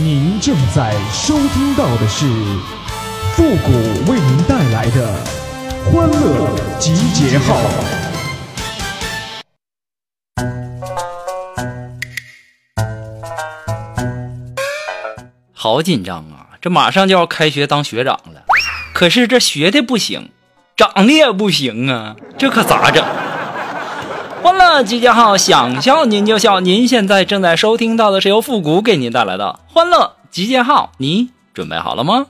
您正在收听到的是复古为您带来的欢乐集结号。好紧张啊！这马上就要开学当学长了，可是这学的不行，长得也不行啊，这可咋整？欢乐集结号，想笑您就笑。您现在正在收听到的是由复古给您带来的欢乐集结号，你准备好了吗？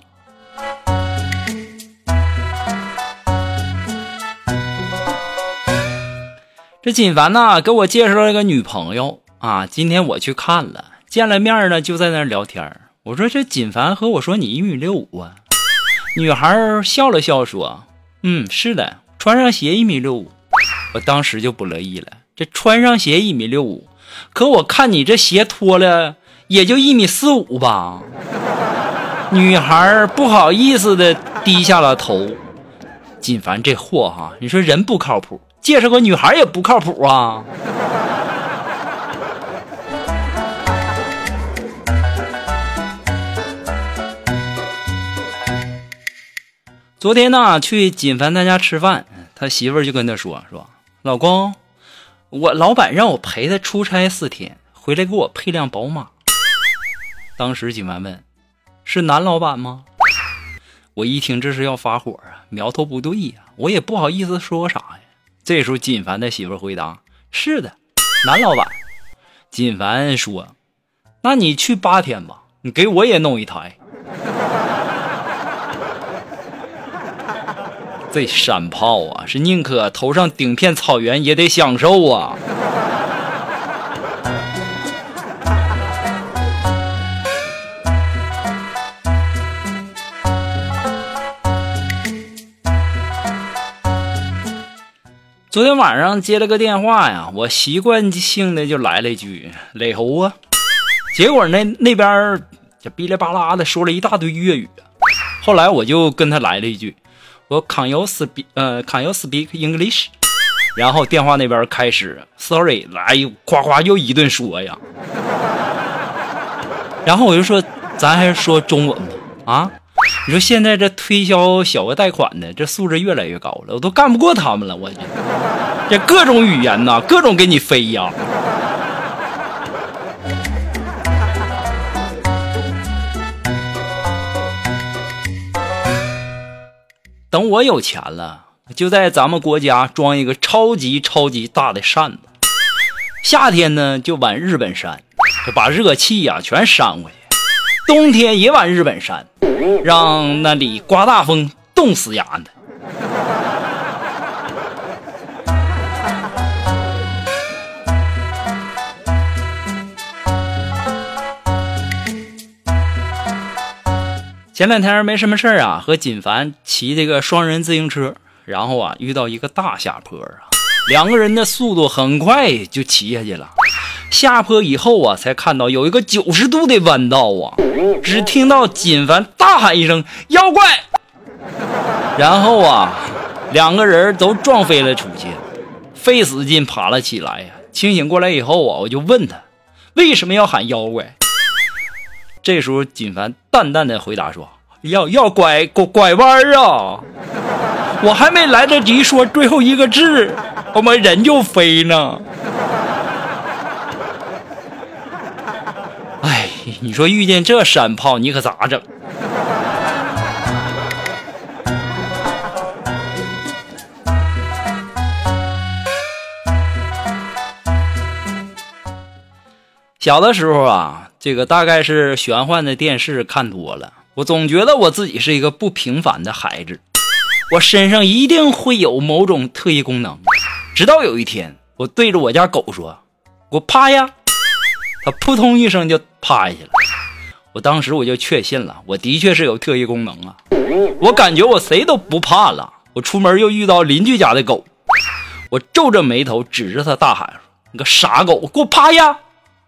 这锦凡呐，给我介绍了一个女朋友啊，今天我去看了，见了面呢，就在那聊天我说这锦凡和我说你一米六五啊，女孩笑了笑说：“嗯，是的，穿上鞋一米六五。”我当时就不乐意了，这穿上鞋一米六五，可我看你这鞋脱了也就一米四五吧。女孩不好意思的低下了头。锦凡这货哈，你说人不靠谱，介绍个女孩也不靠谱啊。昨天呢，去锦凡他家吃饭，他媳妇就跟他说说。老公，我老板让我陪他出差四天，回来给我配辆宝马。当时锦凡问：“是男老板吗？”我一听这是要发火啊，苗头不对呀，我也不好意思说啥呀。这时候锦凡的媳妇回答：“是的，男老板。”锦凡说：“那你去八天吧，你给我也弄一台。”这山炮啊，是宁可头上顶片草原也得享受啊！昨天晚上接了个电话呀，我习惯性的就来了一句“磊猴啊”，结果那那边就哔哩吧啦的说了一大堆粤语，后来我就跟他来了一句。我 Can you speak 呃 Can you speak English？然后电话那边开始 Sorry，来夸夸又一顿说呀。然后我就说，咱还是说中文吧啊！你说现在这推销小额贷款的这素质越来越高了，我都干不过他们了。我这各种语言呐，各种给你飞呀。等我有钱了，就在咱们国家装一个超级超级大的扇子，夏天呢就往日本扇，就把热气呀全扇过去；冬天也往日本扇，让那里刮大风，冻死丫的。前两天没什么事儿啊，和锦凡骑这个双人自行车，然后啊遇到一个大下坡啊，两个人的速度很快就骑下去了。下坡以后啊，才看到有一个九十度的弯道啊，只听到锦凡大喊一声“妖怪”，然后啊，两个人都撞飞了出去，费死劲爬了起来呀。清醒过来以后啊，我就问他为什么要喊妖怪。这时候，锦凡淡淡的回答说：“要要拐拐拐弯啊！我还没来得及说最后一个字，我们人就飞呢。”哎，你说遇见这山炮，你可咋整？小的时候啊。这个大概是玄幻的电视看多了，我总觉得我自己是一个不平凡的孩子，我身上一定会有某种特异功能。直到有一天，我对着我家狗说：“给我趴下！”它扑通一声就趴下了。我当时我就确信了，我的确是有特异功能啊！我感觉我谁都不怕了。我出门又遇到邻居家的狗，我皱着眉头指着它大喊：“你个傻狗，给我趴下！”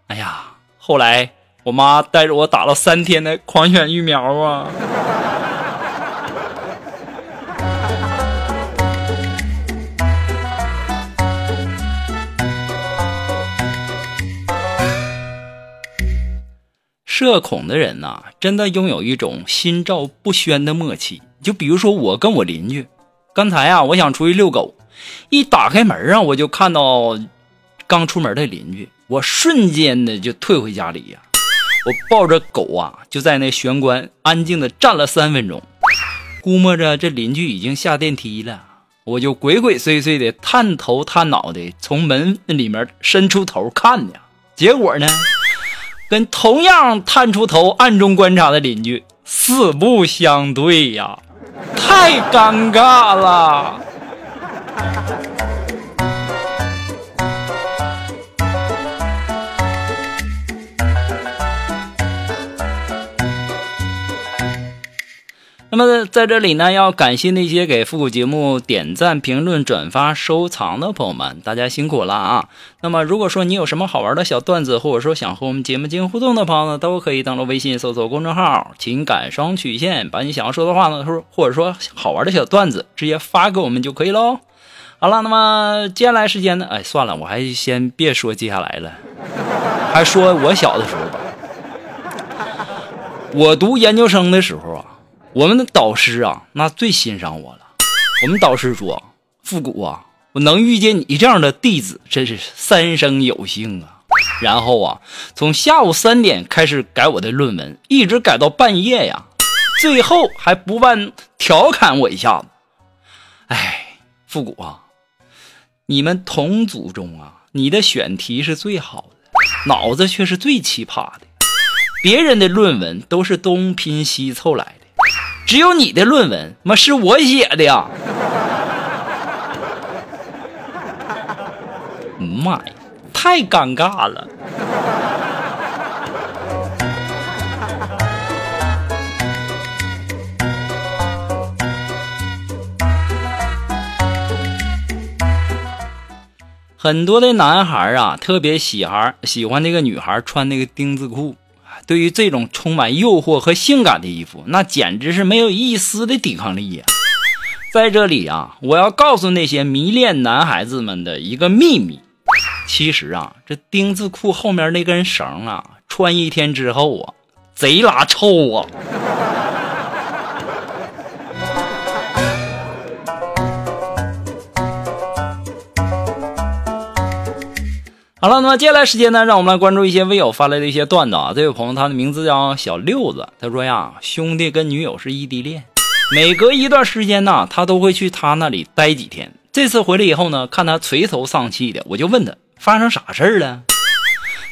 哎呀，后来。我妈带着我打了三天的狂犬疫苗啊！社恐的人呐，真的拥有一种心照不宣的默契。就比如说我跟我邻居，刚才啊，我想出去遛狗，一打开门啊，我就看到刚出门的邻居，我瞬间的就退回家里呀。我抱着狗啊，就在那玄关安静的站了三分钟，估摸着这邻居已经下电梯了，我就鬼鬼祟祟的探头探脑的从门里面伸出头看呢。结果呢，跟同样探出头暗中观察的邻居四不相对呀，太尴尬了。那么在这里呢，要感谢那些给复古节目点赞、评论、转发、收藏的朋友们，大家辛苦了啊！那么如果说你有什么好玩的小段子，或者说想和我们节目进行互动的朋友呢，都可以登录微信搜索公众号“情感双曲线”，把你想要说的话呢，说或者说好玩的小段子，直接发给我们就可以喽。好了，那么接下来时间呢？哎，算了，我还先别说接下来了，还说我小的时候吧。我读研究生的时候啊。我们的导师啊，那最欣赏我了。我们导师说：“复古啊，我能遇见你这样的弟子，真是三生有幸啊。”然后啊，从下午三点开始改我的论文，一直改到半夜呀。最后还不忘调侃我一下子：“哎，复古啊，你们同组中啊，你的选题是最好的，脑子却是最奇葩的。别人的论文都是东拼西凑来的。”只有你的论文，妈是我写的呀！妈呀，太尴尬了。很多的男孩啊，特别喜欢喜欢那个女孩穿那个丁字裤。对于这种充满诱惑和性感的衣服，那简直是没有一丝的抵抗力呀！在这里啊，我要告诉那些迷恋男孩子们的一个秘密：其实啊，这丁字裤后面那根绳啊，穿一天之后啊，贼拉臭啊！好了，那么接下来时间呢，让我们来关注一些微友发来的一些段子啊。这位朋友，他的名字叫小六子，他说呀，兄弟跟女友是异地恋，每隔一段时间呢，他都会去他那里待几天。这次回来以后呢，看他垂头丧气的，我就问他发生啥事儿了。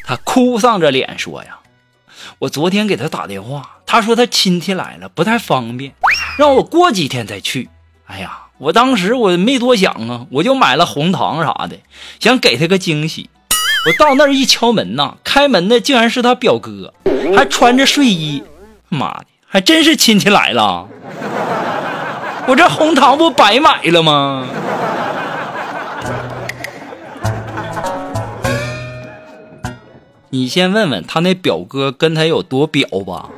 他哭丧着脸说呀，我昨天给他打电话，他说他亲戚来了不太方便，让我过几天再去。哎呀，我当时我没多想啊，我就买了红糖啥的，想给他个惊喜。我到那儿一敲门呐，开门的竟然是他表哥，还穿着睡衣。妈的，还真是亲戚来了！我这红糖不白买了吗？你先问问他那表哥跟他有多表吧。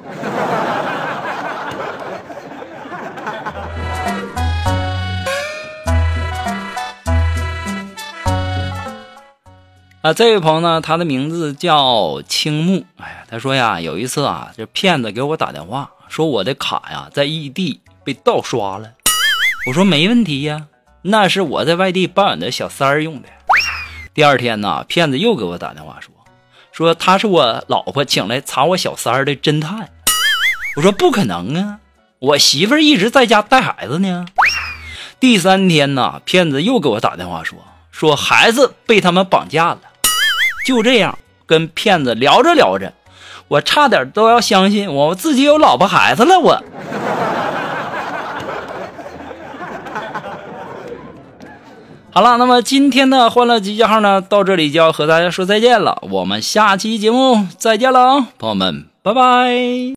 啊，这位朋友呢，他的名字叫青木。哎呀，他说呀，有一次啊，这骗子给我打电话，说我的卡呀在异地被盗刷了。我说没问题呀，那是我在外地包养的小三儿用的。第二天呢，骗子又给我打电话说，说他是我老婆请来查我小三儿的侦探。我说不可能啊，我媳妇儿一直在家带孩子呢。第三天呢，骗子又给我打电话说，说孩子被他们绑架了。就这样跟骗子聊着聊着，我差点都要相信我自己有老婆孩子了。我，好了，那么今天的欢乐集结号呢，到这里就要和大家说再见了。我们下期节目再见了，朋友们，拜拜。